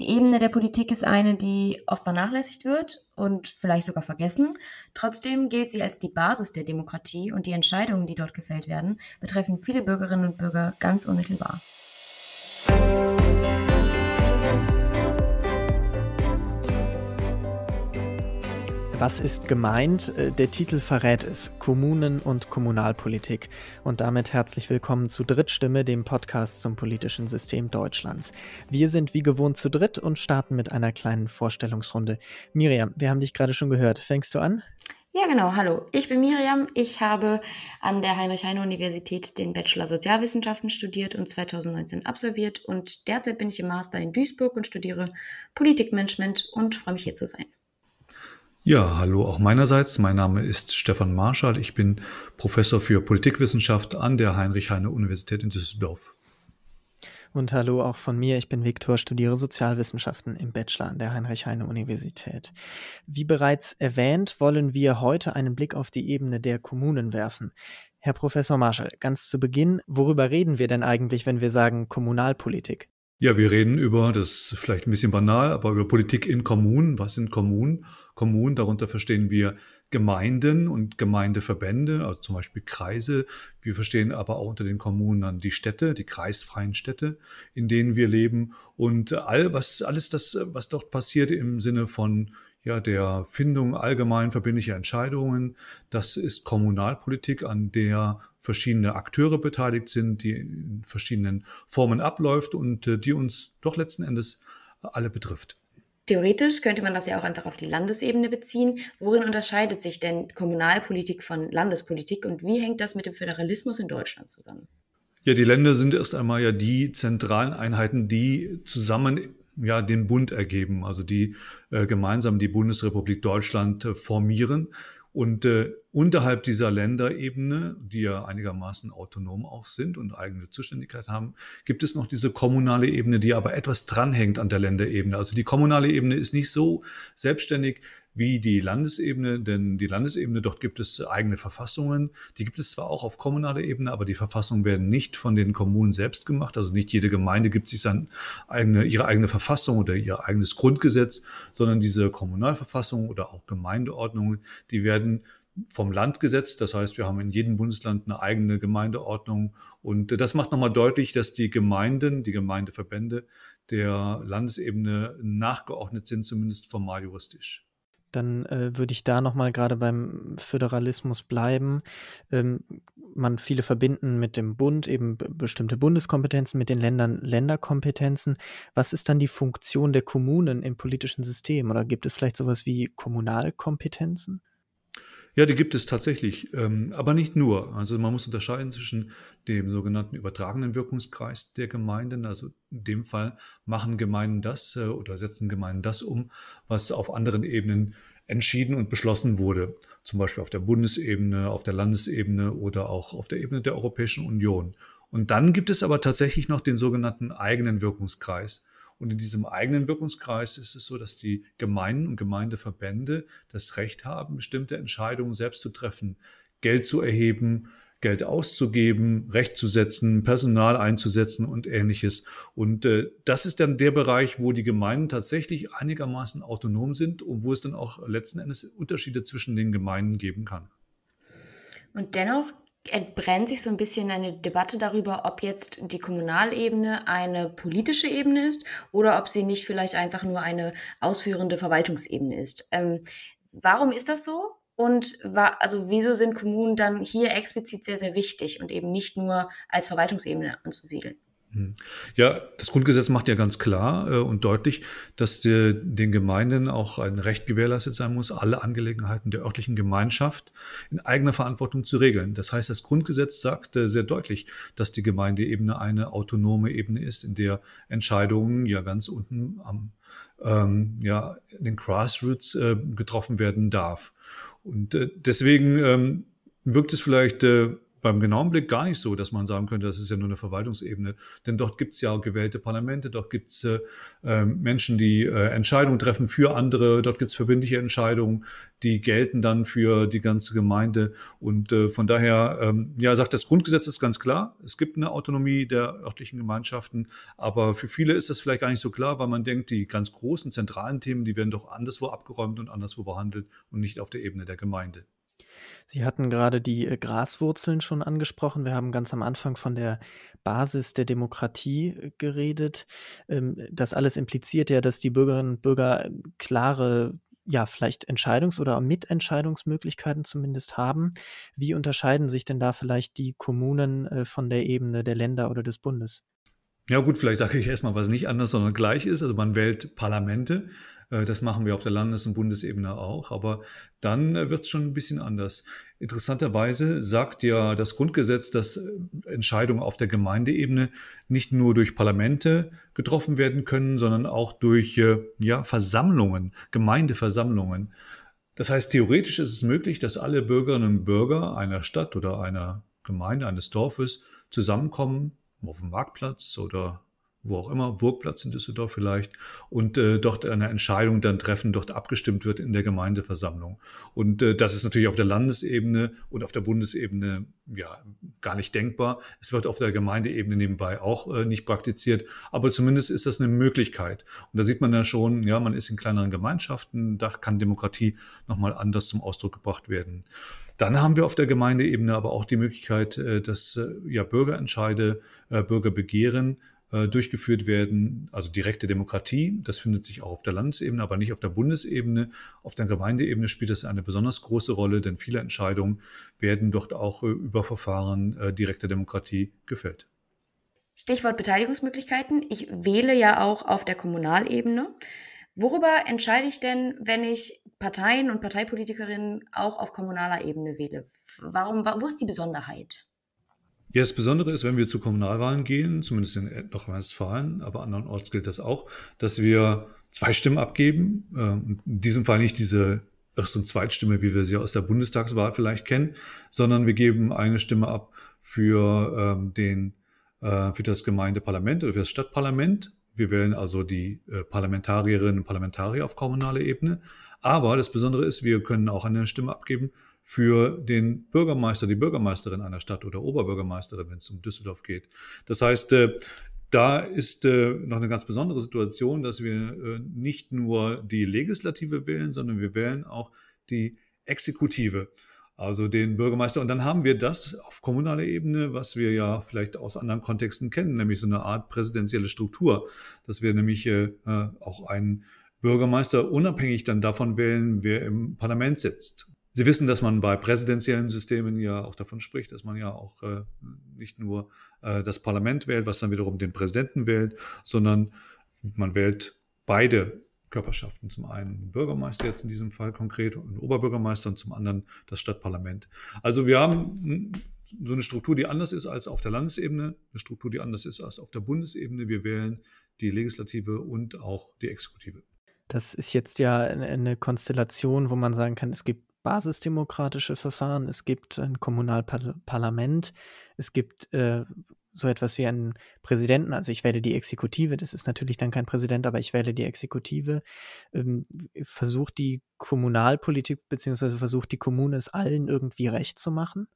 Die Ebene der Politik ist eine, die oft vernachlässigt wird und vielleicht sogar vergessen. Trotzdem gilt sie als die Basis der Demokratie und die Entscheidungen, die dort gefällt werden, betreffen viele Bürgerinnen und Bürger ganz unmittelbar. Was ist gemeint? Äh, der Titel verrät es. Kommunen und Kommunalpolitik. Und damit herzlich willkommen zu Drittstimme, dem Podcast zum politischen System Deutschlands. Wir sind wie gewohnt zu dritt und starten mit einer kleinen Vorstellungsrunde. Miriam, wir haben dich gerade schon gehört. Fängst du an? Ja, genau. Hallo, ich bin Miriam. Ich habe an der Heinrich-Heine-Universität den Bachelor Sozialwissenschaften studiert und 2019 absolviert. Und derzeit bin ich im Master in Duisburg und studiere Politikmanagement und freue mich hier zu sein. Ja, hallo auch meinerseits. Mein Name ist Stefan Marschall. Ich bin Professor für Politikwissenschaft an der Heinrich-Heine-Universität in Düsseldorf. Und hallo auch von mir. Ich bin Viktor, studiere Sozialwissenschaften im Bachelor an der Heinrich-Heine-Universität. Wie bereits erwähnt, wollen wir heute einen Blick auf die Ebene der Kommunen werfen. Herr Professor Marschall, ganz zu Beginn, worüber reden wir denn eigentlich, wenn wir sagen Kommunalpolitik? Ja, wir reden über, das ist vielleicht ein bisschen banal, aber über Politik in Kommunen. Was sind Kommunen? Kommunen, darunter verstehen wir Gemeinden und Gemeindeverbände, also zum Beispiel Kreise. Wir verstehen aber auch unter den Kommunen dann die Städte, die kreisfreien Städte, in denen wir leben. Und all, was, alles das, was dort passiert im Sinne von ja, der Findung allgemein verbindlicher Entscheidungen. Das ist Kommunalpolitik, an der verschiedene Akteure beteiligt sind, die in verschiedenen Formen abläuft und äh, die uns doch letzten Endes alle betrifft. Theoretisch könnte man das ja auch einfach auf die Landesebene beziehen. Worin unterscheidet sich denn Kommunalpolitik von Landespolitik und wie hängt das mit dem Föderalismus in Deutschland zusammen? Ja, die Länder sind erst einmal ja die zentralen Einheiten, die zusammen ja den Bund ergeben, also die äh, gemeinsam die Bundesrepublik Deutschland äh, formieren. Und äh, unterhalb dieser Länderebene, die ja einigermaßen autonom auch sind und eigene Zuständigkeit haben, gibt es noch diese kommunale Ebene, die aber etwas dranhängt an der Länderebene. Also die kommunale Ebene ist nicht so selbstständig wie die Landesebene, denn die Landesebene, dort gibt es eigene Verfassungen. Die gibt es zwar auch auf kommunaler Ebene, aber die Verfassungen werden nicht von den Kommunen selbst gemacht. Also nicht jede Gemeinde gibt sich seine eigene, ihre eigene Verfassung oder ihr eigenes Grundgesetz, sondern diese Kommunalverfassung oder auch Gemeindeordnungen, die werden vom Land gesetzt. Das heißt, wir haben in jedem Bundesland eine eigene Gemeindeordnung. Und das macht nochmal deutlich, dass die Gemeinden, die Gemeindeverbände der Landesebene nachgeordnet sind, zumindest formal juristisch dann äh, würde ich da nochmal gerade beim Föderalismus bleiben. Ähm, man viele verbinden mit dem Bund eben bestimmte Bundeskompetenzen, mit den Ländern Länderkompetenzen. Was ist dann die Funktion der Kommunen im politischen System? Oder gibt es vielleicht sowas wie Kommunalkompetenzen? Ja, die gibt es tatsächlich, ähm, aber nicht nur. Also man muss unterscheiden zwischen dem sogenannten übertragenen Wirkungskreis der Gemeinden. Also in dem Fall machen Gemeinden das äh, oder setzen Gemeinden das um, was auf anderen Ebenen entschieden und beschlossen wurde. Zum Beispiel auf der Bundesebene, auf der Landesebene oder auch auf der Ebene der Europäischen Union. Und dann gibt es aber tatsächlich noch den sogenannten eigenen Wirkungskreis. Und in diesem eigenen Wirkungskreis ist es so, dass die Gemeinden und Gemeindeverbände das Recht haben, bestimmte Entscheidungen selbst zu treffen, Geld zu erheben, Geld auszugeben, Recht zu setzen, Personal einzusetzen und ähnliches. Und äh, das ist dann der Bereich, wo die Gemeinden tatsächlich einigermaßen autonom sind und wo es dann auch letzten Endes Unterschiede zwischen den Gemeinden geben kann. Und dennoch entbrennt sich so ein bisschen eine Debatte darüber, ob jetzt die Kommunalebene eine politische Ebene ist oder ob sie nicht vielleicht einfach nur eine ausführende Verwaltungsebene ist. Ähm, warum ist das so? Und war, also wieso sind Kommunen dann hier explizit sehr, sehr wichtig und eben nicht nur als Verwaltungsebene anzusiedeln? Hm. Ja, das Grundgesetz macht ja ganz klar äh, und deutlich, dass der, den Gemeinden auch ein Recht gewährleistet sein muss, alle Angelegenheiten der örtlichen Gemeinschaft in eigener Verantwortung zu regeln. Das heißt, das Grundgesetz sagt äh, sehr deutlich, dass die Gemeindeebene eine autonome Ebene ist, in der Entscheidungen ja ganz unten am ähm, ja, in den Grassroots äh, getroffen werden darf. Und äh, deswegen ähm, wirkt es vielleicht beim genauen Blick gar nicht so, dass man sagen könnte, das ist ja nur eine Verwaltungsebene. Denn dort gibt es ja gewählte Parlamente, dort gibt es äh, ähm, Menschen, die äh, Entscheidungen treffen für andere, dort gibt es verbindliche Entscheidungen, die gelten dann für die ganze Gemeinde. Und äh, von daher, ähm, ja, sagt das Grundgesetz ist ganz klar, es gibt eine Autonomie der örtlichen Gemeinschaften, aber für viele ist das vielleicht gar nicht so klar, weil man denkt, die ganz großen zentralen Themen, die werden doch anderswo abgeräumt und anderswo behandelt und nicht auf der Ebene der Gemeinde. Sie hatten gerade die äh, Graswurzeln schon angesprochen. Wir haben ganz am Anfang von der Basis der Demokratie äh, geredet. Ähm, das alles impliziert ja, dass die Bürgerinnen und Bürger äh, klare ja, vielleicht Entscheidungs- oder Mitentscheidungsmöglichkeiten zumindest haben. Wie unterscheiden sich denn da vielleicht die Kommunen von der Ebene der Länder oder des Bundes? Ja gut, vielleicht sage ich erstmal, was nicht anders, sondern gleich ist. Also man wählt Parlamente äh, das machen wir auf der Landes- und Bundesebene auch. Aber dann äh, wird es schon ein bisschen anders. Interessanterweise sagt ja das Grundgesetz, dass äh, Entscheidungen auf der Gemeindeebene nicht nur durch Parlamente getroffen werden können, sondern auch durch ja, Versammlungen, Gemeindeversammlungen. Das heißt, theoretisch ist es möglich, dass alle Bürgerinnen und Bürger einer Stadt oder einer Gemeinde, eines Dorfes zusammenkommen auf dem Marktplatz oder wo auch immer, Burgplatz in Düsseldorf vielleicht, und äh, dort eine Entscheidung dann treffen, dort abgestimmt wird in der Gemeindeversammlung. Und äh, das ist natürlich auf der Landesebene und auf der Bundesebene ja gar nicht denkbar. Es wird auf der Gemeindeebene nebenbei auch äh, nicht praktiziert, aber zumindest ist das eine Möglichkeit. Und da sieht man dann schon, ja, man ist in kleineren Gemeinschaften, da kann Demokratie nochmal anders zum Ausdruck gebracht werden. Dann haben wir auf der Gemeindeebene aber auch die Möglichkeit, äh, dass äh, ja Bürgerentscheide, äh, Bürgerbegehren äh, durchgeführt werden, also direkte Demokratie. Das findet sich auch auf der Landesebene, aber nicht auf der Bundesebene. Auf der Gemeindeebene spielt das eine besonders große Rolle, denn viele Entscheidungen werden dort auch äh, über Verfahren äh, direkter Demokratie gefällt. Stichwort Beteiligungsmöglichkeiten. Ich wähle ja auch auf der Kommunalebene. Worüber entscheide ich denn, wenn ich Parteien und Parteipolitikerinnen auch auf kommunaler Ebene wähle? Warum, wo ist die Besonderheit? Ja, das Besondere ist, wenn wir zu Kommunalwahlen gehen, zumindest in Nordrhein-Westfalen, aber andernorts gilt das auch, dass wir zwei Stimmen abgeben. Ähm, in diesem Fall nicht diese Erst- und Zweitstimme, wie wir sie aus der Bundestagswahl vielleicht kennen, sondern wir geben eine Stimme ab für ähm, den äh, für das Gemeindeparlament oder für das Stadtparlament. Wir wählen also die äh, Parlamentarierinnen und Parlamentarier auf kommunaler Ebene. Aber das Besondere ist, wir können auch eine Stimme abgeben für den Bürgermeister, die Bürgermeisterin einer Stadt oder Oberbürgermeisterin, wenn es um Düsseldorf geht. Das heißt, äh, da ist äh, noch eine ganz besondere Situation, dass wir äh, nicht nur die Legislative wählen, sondern wir wählen auch die Exekutive, also den Bürgermeister. Und dann haben wir das auf kommunaler Ebene, was wir ja vielleicht aus anderen Kontexten kennen, nämlich so eine Art präsidentielle Struktur, dass wir nämlich auch einen Bürgermeister unabhängig dann davon wählen, wer im Parlament sitzt. Sie wissen, dass man bei präsidentiellen Systemen ja auch davon spricht, dass man ja auch äh, nicht nur äh, das Parlament wählt, was dann wiederum den Präsidenten wählt, sondern man wählt beide Körperschaften. Zum einen Bürgermeister jetzt in diesem Fall konkret und Oberbürgermeister und zum anderen das Stadtparlament. Also wir haben so eine Struktur, die anders ist als auf der Landesebene, eine Struktur, die anders ist als auf der Bundesebene. Wir wählen die Legislative und auch die Exekutive. Das ist jetzt ja eine Konstellation, wo man sagen kann, es gibt basisdemokratische Verfahren, es gibt ein Kommunalparlament, es gibt äh, so etwas wie einen Präsidenten, also ich wähle die Exekutive, das ist natürlich dann kein Präsident, aber ich wähle die Exekutive, ähm, versucht die Kommunalpolitik beziehungsweise versucht die Kommune es allen irgendwie recht zu machen?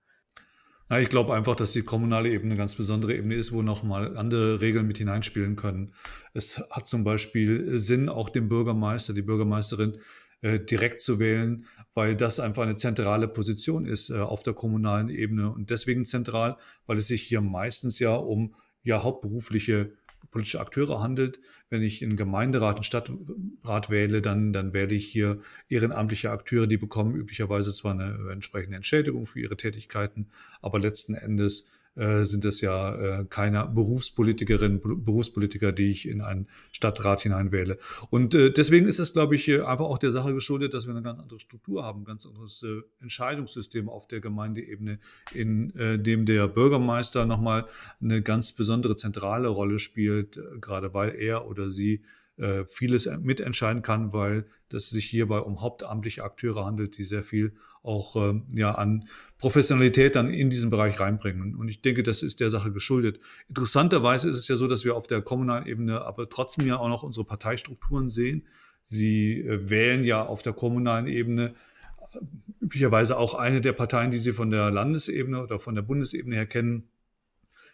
Ja, ich glaube einfach, dass die kommunale Ebene eine ganz besondere Ebene ist, wo nochmal andere Regeln mit hineinspielen können. Es hat zum Beispiel Sinn, auch dem Bürgermeister, die Bürgermeisterin äh, direkt zu wählen, weil das einfach eine zentrale Position ist äh, auf der kommunalen Ebene und deswegen zentral, weil es sich hier meistens ja um ja hauptberufliche politische Akteure handelt. Wenn ich in Gemeinderat und Stadtrat wähle, dann, dann wähle ich hier ehrenamtliche Akteure, die bekommen üblicherweise zwar eine entsprechende Entschädigung für ihre Tätigkeiten, aber letzten Endes äh, sind es ja äh, keine Berufspolitikerinnen, Berufspolitiker, die ich in einen Stadtrat hineinwähle. Und äh, deswegen ist es, glaube ich, einfach auch der Sache geschuldet, dass wir eine ganz andere Struktur haben, ein ganz anderes äh, Entscheidungssystem auf der Gemeindeebene, in äh, dem der Bürgermeister nochmal eine ganz besondere zentrale Rolle spielt, äh, gerade weil er oder sie äh, vieles mitentscheiden kann, weil es sich hierbei um hauptamtliche Akteure handelt, die sehr viel auch äh, ja, an Professionalität dann in diesen Bereich reinbringen. Und ich denke, das ist der Sache geschuldet. Interessanterweise ist es ja so, dass wir auf der kommunalen Ebene aber trotzdem ja auch noch unsere Parteistrukturen sehen. Sie äh, wählen ja auf der kommunalen Ebene äh, üblicherweise auch eine der Parteien, die Sie von der Landesebene oder von der Bundesebene her kennen.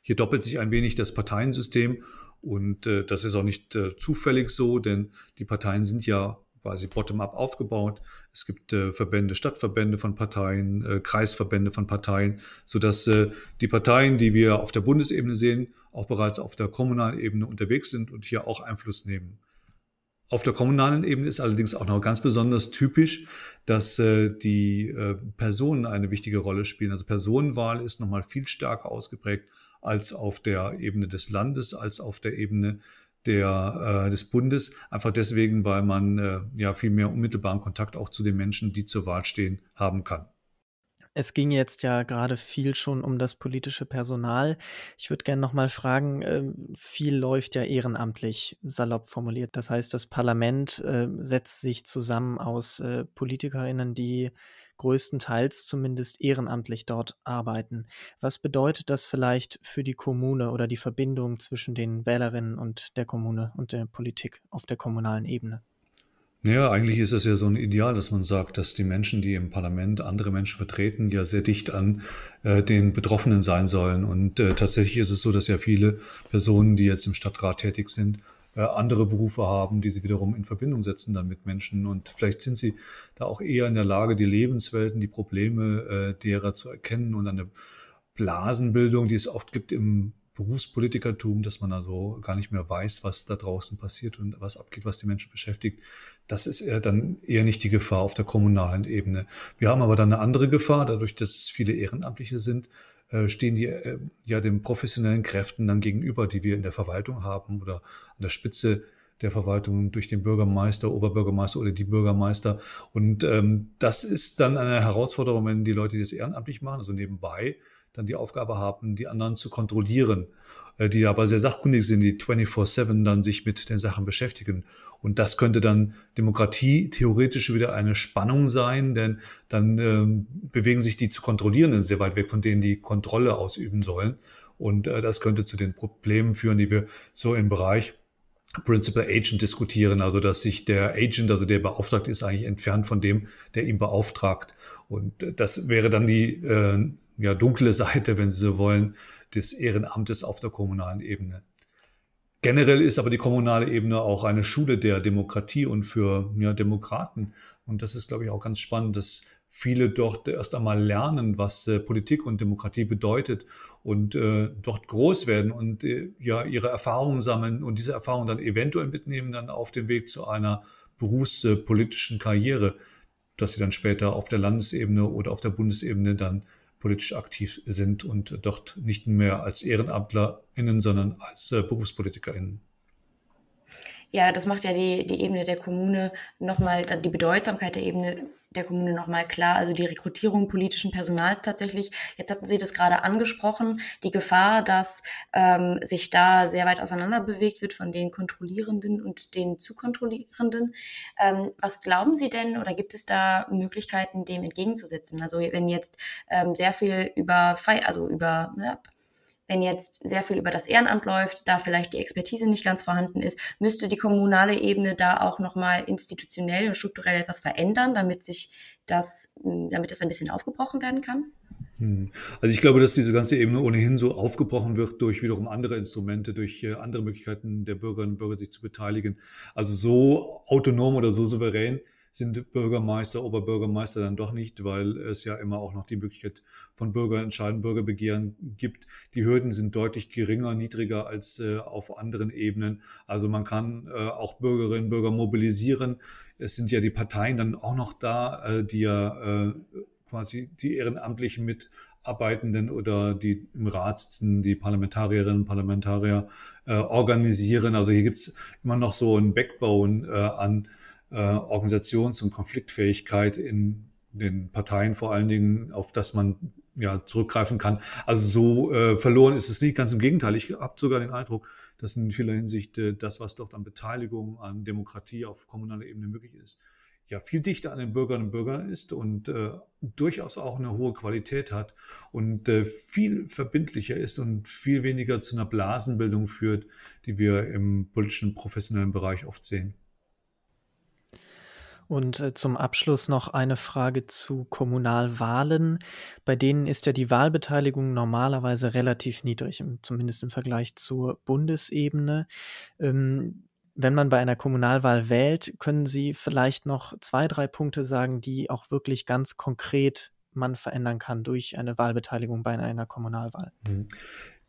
Hier doppelt sich ein wenig das Parteiensystem und äh, das ist auch nicht äh, zufällig so, denn die Parteien sind ja quasi bottom-up aufgebaut. Es gibt äh, Verbände, Stadtverbände von Parteien, äh, Kreisverbände von Parteien, sodass äh, die Parteien, die wir auf der Bundesebene sehen, auch bereits auf der kommunalen Ebene unterwegs sind und hier auch Einfluss nehmen. Auf der kommunalen Ebene ist allerdings auch noch ganz besonders typisch, dass äh, die äh, Personen eine wichtige Rolle spielen. Also Personenwahl ist nochmal viel stärker ausgeprägt als auf der Ebene des Landes, als auf der Ebene der, äh, des Bundes. Einfach deswegen, weil man äh, ja viel mehr unmittelbaren Kontakt auch zu den Menschen, die zur Wahl stehen, haben kann. Es ging jetzt ja gerade viel schon um das politische Personal. Ich würde gerne noch mal fragen, äh, viel läuft ja ehrenamtlich, salopp formuliert. Das heißt, das Parlament äh, setzt sich zusammen aus äh, Politikerinnen, die größtenteils zumindest ehrenamtlich dort arbeiten. Was bedeutet das vielleicht für die Kommune oder die Verbindung zwischen den Wählerinnen und der Kommune und der Politik auf der kommunalen Ebene? Ja, eigentlich ist es ja so ein Ideal, dass man sagt, dass die Menschen, die im Parlament andere Menschen vertreten, ja sehr dicht an äh, den Betroffenen sein sollen. Und äh, tatsächlich ist es so, dass ja viele Personen, die jetzt im Stadtrat tätig sind, andere Berufe haben, die sie wiederum in Verbindung setzen dann mit Menschen. Und vielleicht sind sie da auch eher in der Lage, die Lebenswelten, die Probleme äh, derer zu erkennen und eine Blasenbildung, die es oft gibt im Berufspolitikertum, dass man also gar nicht mehr weiß, was da draußen passiert und was abgeht, was die Menschen beschäftigt. Das ist eher dann eher nicht die Gefahr auf der kommunalen Ebene. Wir haben aber dann eine andere Gefahr, dadurch, dass es viele Ehrenamtliche sind, äh, stehen die äh, ja den professionellen Kräften dann gegenüber, die wir in der Verwaltung haben oder an der Spitze der Verwaltung durch den Bürgermeister, Oberbürgermeister oder die Bürgermeister. Und ähm, das ist dann eine Herausforderung, wenn die Leute, die das ehrenamtlich machen, also nebenbei, dann die Aufgabe haben, die anderen zu kontrollieren, äh, die aber sehr sachkundig sind, die 24-7 dann sich mit den Sachen beschäftigen. Und das könnte dann Demokratie theoretisch wieder eine Spannung sein, denn dann ähm, bewegen sich die zu kontrollierenden sehr weit weg von denen, die Kontrolle ausüben sollen. Und äh, das könnte zu den Problemen führen, die wir so im Bereich Principal Agent diskutieren, also dass sich der Agent, also der beauftragt ist, eigentlich entfernt von dem, der ihn beauftragt. Und äh, das wäre dann die äh, ja, dunkle Seite, wenn Sie so wollen, des Ehrenamtes auf der kommunalen Ebene. Generell ist aber die kommunale Ebene auch eine Schule der Demokratie und für ja, Demokraten. Und das ist, glaube ich, auch ganz spannend, dass viele dort erst einmal lernen, was äh, Politik und Demokratie bedeutet und äh, dort groß werden und äh, ja ihre Erfahrungen sammeln und diese Erfahrungen dann eventuell mitnehmen dann auf dem Weg zu einer berufspolitischen Karriere, dass sie dann später auf der Landesebene oder auf der Bundesebene dann politisch aktiv sind und dort nicht mehr als EhrenamtlerInnen, sondern als äh, BerufspolitikerInnen. Ja, das macht ja die, die Ebene der Kommune nochmal, die Bedeutsamkeit der Ebene der Kommune nochmal klar. Also die Rekrutierung politischen Personals tatsächlich. Jetzt hatten Sie das gerade angesprochen, die Gefahr, dass ähm, sich da sehr weit auseinander bewegt wird von den Kontrollierenden und den zu Kontrollierenden. Ähm, was glauben Sie denn oder gibt es da Möglichkeiten, dem entgegenzusetzen? Also wenn jetzt ähm, sehr viel über, also über ja, wenn jetzt sehr viel über das Ehrenamt läuft, da vielleicht die Expertise nicht ganz vorhanden ist, müsste die kommunale Ebene da auch nochmal institutionell und strukturell etwas verändern, damit sich das, damit das ein bisschen aufgebrochen werden kann? Hm. Also ich glaube, dass diese ganze Ebene ohnehin so aufgebrochen wird durch wiederum andere Instrumente, durch äh, andere Möglichkeiten der Bürgerinnen und Bürger, sich zu beteiligen. Also so autonom oder so souverän sind Bürgermeister, Oberbürgermeister dann doch nicht, weil es ja immer auch noch die Möglichkeit von Bürgerentscheiden, Bürgerbegehren gibt. Die Hürden sind deutlich geringer, niedriger als äh, auf anderen Ebenen. Also man kann äh, auch Bürgerinnen und Bürger mobilisieren. Es sind ja die Parteien dann auch noch da, äh, die ja quasi die Ehrenamtlichen Mitarbeitenden oder die im Rat sitzen, die Parlamentarierinnen und Parlamentarier äh, organisieren. Also hier gibt's immer noch so ein Backbone äh, an äh, Organisations- und Konfliktfähigkeit in den Parteien vor allen Dingen, auf das man ja zurückgreifen kann. Also so äh, verloren ist es nicht, ganz im Gegenteil. Ich habe sogar den Eindruck, Das ist in vieler Hinsicht äh, das, was dort an Beteiligung, an Demokratie auf kommunaler Ebene möglich ist, ja viel dichter an den Bürgerinnen und Bürgern ist und äh, durchaus auch eine hohe Qualität hat und äh, viel verbindlicher ist und viel weniger zu einer Blasenbildung führt, die wir im politischen professionellen Bereich oft sehen. Und äh, zum Abschluss noch eine Frage zu Kommunalwahlen. Bei denen ist ja die Wahlbeteiligung normalerweise relativ niedrig, zumindest im Vergleich zur Bundesebene. Ähm, wenn man bei einer Kommunalwahl wählt, können Sie vielleicht noch zwei, drei Punkte sagen, die auch wirklich ganz konkret man verändern kann durch eine Wahlbeteiligung bei einer Kommunalwahl?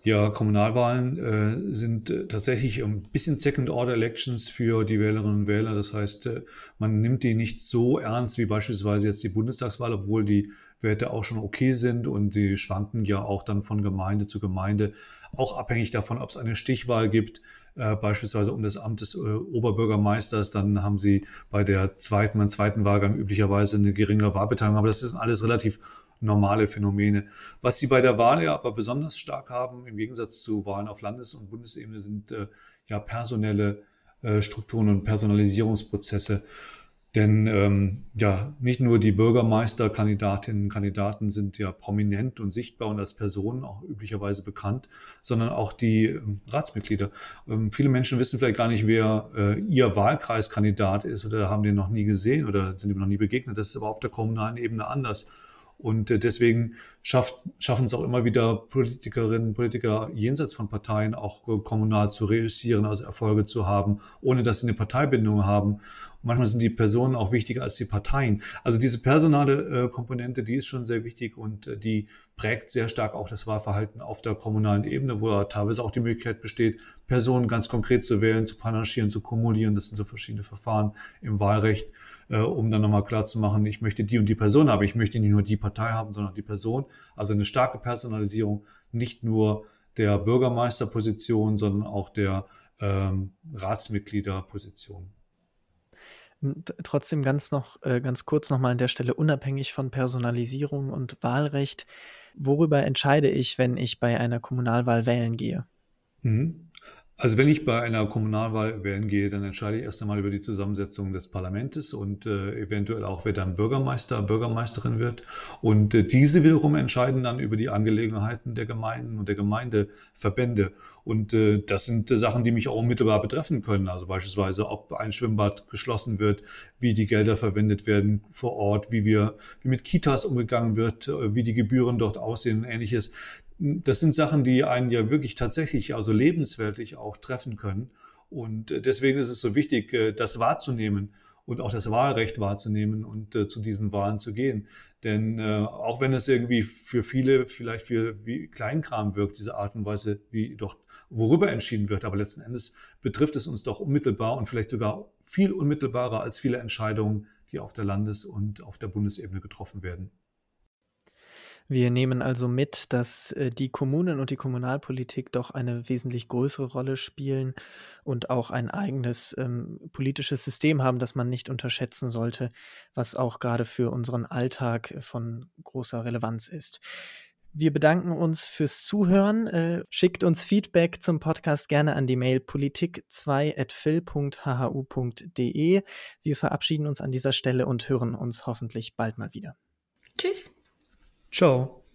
Ja, Kommunalwahlen äh, sind äh, tatsächlich ein bisschen Second-Order-Elections für die Wählerinnen und Wähler. Das heißt, äh, man nimmt die nicht so ernst wie beispielsweise jetzt die Bundestagswahl, obwohl die Werte auch schon okay sind und die schwanken ja auch dann von Gemeinde zu Gemeinde, auch abhängig davon, ob es eine Stichwahl gibt, äh, beispielsweise um das Amt des äh, Oberbürgermeisters. Dann haben sie bei der zweiten, beim zweiten Wahlgang üblicherweise eine geringere Wahlbeteiligung. Aber das ist alles relativ normale Phänomene. Was sie bei der Wahl ja aber besonders stark haben, im Gegensatz zu Wahlen auf Landes- und Bundesebene, sind äh, ja personelle äh, Strukturen und Personalisierungsprozesse. Denn ähm, ja, nicht nur die Bürgermeisterkandidatinnen und Kandidaten sind ja prominent und sichtbar und als Personen auch üblicherweise bekannt, sondern auch die ähm, Ratsmitglieder. Ähm, viele Menschen wissen vielleicht gar nicht, wer äh, ihr Wahlkreiskandidat ist oder haben den noch nie gesehen oder sind ihm noch nie begegnet. Das ist aber auf der kommunalen Ebene anders. Und äh, deswegen schaffen es auch immer wieder Politikerinnen und Politiker jenseits von Parteien auch äh, kommunal zu reüssieren, also Erfolge zu haben, ohne dass sie eine Parteibindung haben. Und manchmal sind die Personen auch wichtiger als die Parteien. Also diese personale äh, Komponente, die ist schon sehr wichtig und äh, die prägt sehr stark auch das Wahlverhalten auf der kommunalen Ebene, wo teilweise auch die Möglichkeit besteht, Personen ganz konkret zu wählen, zu panaschieren, zu kumulieren. Das sind so verschiedene Verfahren im Wahlrecht äh, um dann nochmal klar zu machen, ich möchte die und die Person haben, ich möchte nicht nur die Partei haben, sondern die Person. Also eine starke Personalisierung, nicht nur der Bürgermeisterposition, sondern auch der ähm, Ratsmitgliederposition. Trotzdem ganz noch, äh, ganz kurz nochmal an der Stelle, unabhängig von Personalisierung und Wahlrecht, worüber entscheide ich, wenn ich bei einer Kommunalwahl wählen gehe? Mhm. Also wenn ich bei einer Kommunalwahl wählen gehe, dann entscheide ich erst einmal über die Zusammensetzung des Parlaments und äh, eventuell auch, wer dann Bürgermeister, Bürgermeisterin wird. Und äh, diese wiederum entscheiden dann über die Angelegenheiten der Gemeinden und der Gemeindeverbände. Und äh, das sind äh, Sachen, die mich auch unmittelbar betreffen können. Also beispielsweise, ob ein Schwimmbad geschlossen wird, wie die Gelder verwendet werden vor Ort, wie wir, wie mit Kitas umgegangen wird, äh, wie die Gebühren dort aussehen und ähnliches das sind Sachen, die einen ja wirklich tatsächlich, also lebensweltlich auch treffen können. Und äh, deswegen ist es so wichtig, äh, das wahrzunehmen und auch das Wahlrecht wahrzunehmen und äh, zu diesen Wahlen zu gehen. Denn auch wenn es irgendwie für viele vielleicht für wie Kleinkram wirkt, diese Art und Weise, wie doch worüber entschieden wird, aber letzten Endes betrifft es uns doch unmittelbar und vielleicht sogar viel unmittelbarer als viele Entscheidungen, die auf der Landes- und auf der Bundesebene getroffen werden. Wir nehmen also mit, dass äh, die Kommunen und die Kommunalpolitik doch eine wesentlich größere Rolle spielen und auch ein eigenes ähm, politisches System haben, das man nicht unterschätzen sollte, was auch gerade für unseren Alltag von großer Relevanz ist. Wir bedanken uns fürs Zuhören. Äh, schickt uns Feedback zum Podcast gerne an die Mail politik2.phil.hhu.de. Wir verabschieden uns an dieser Stelle und hören uns hoffentlich bald mal wieder. Tschüss. Ciao.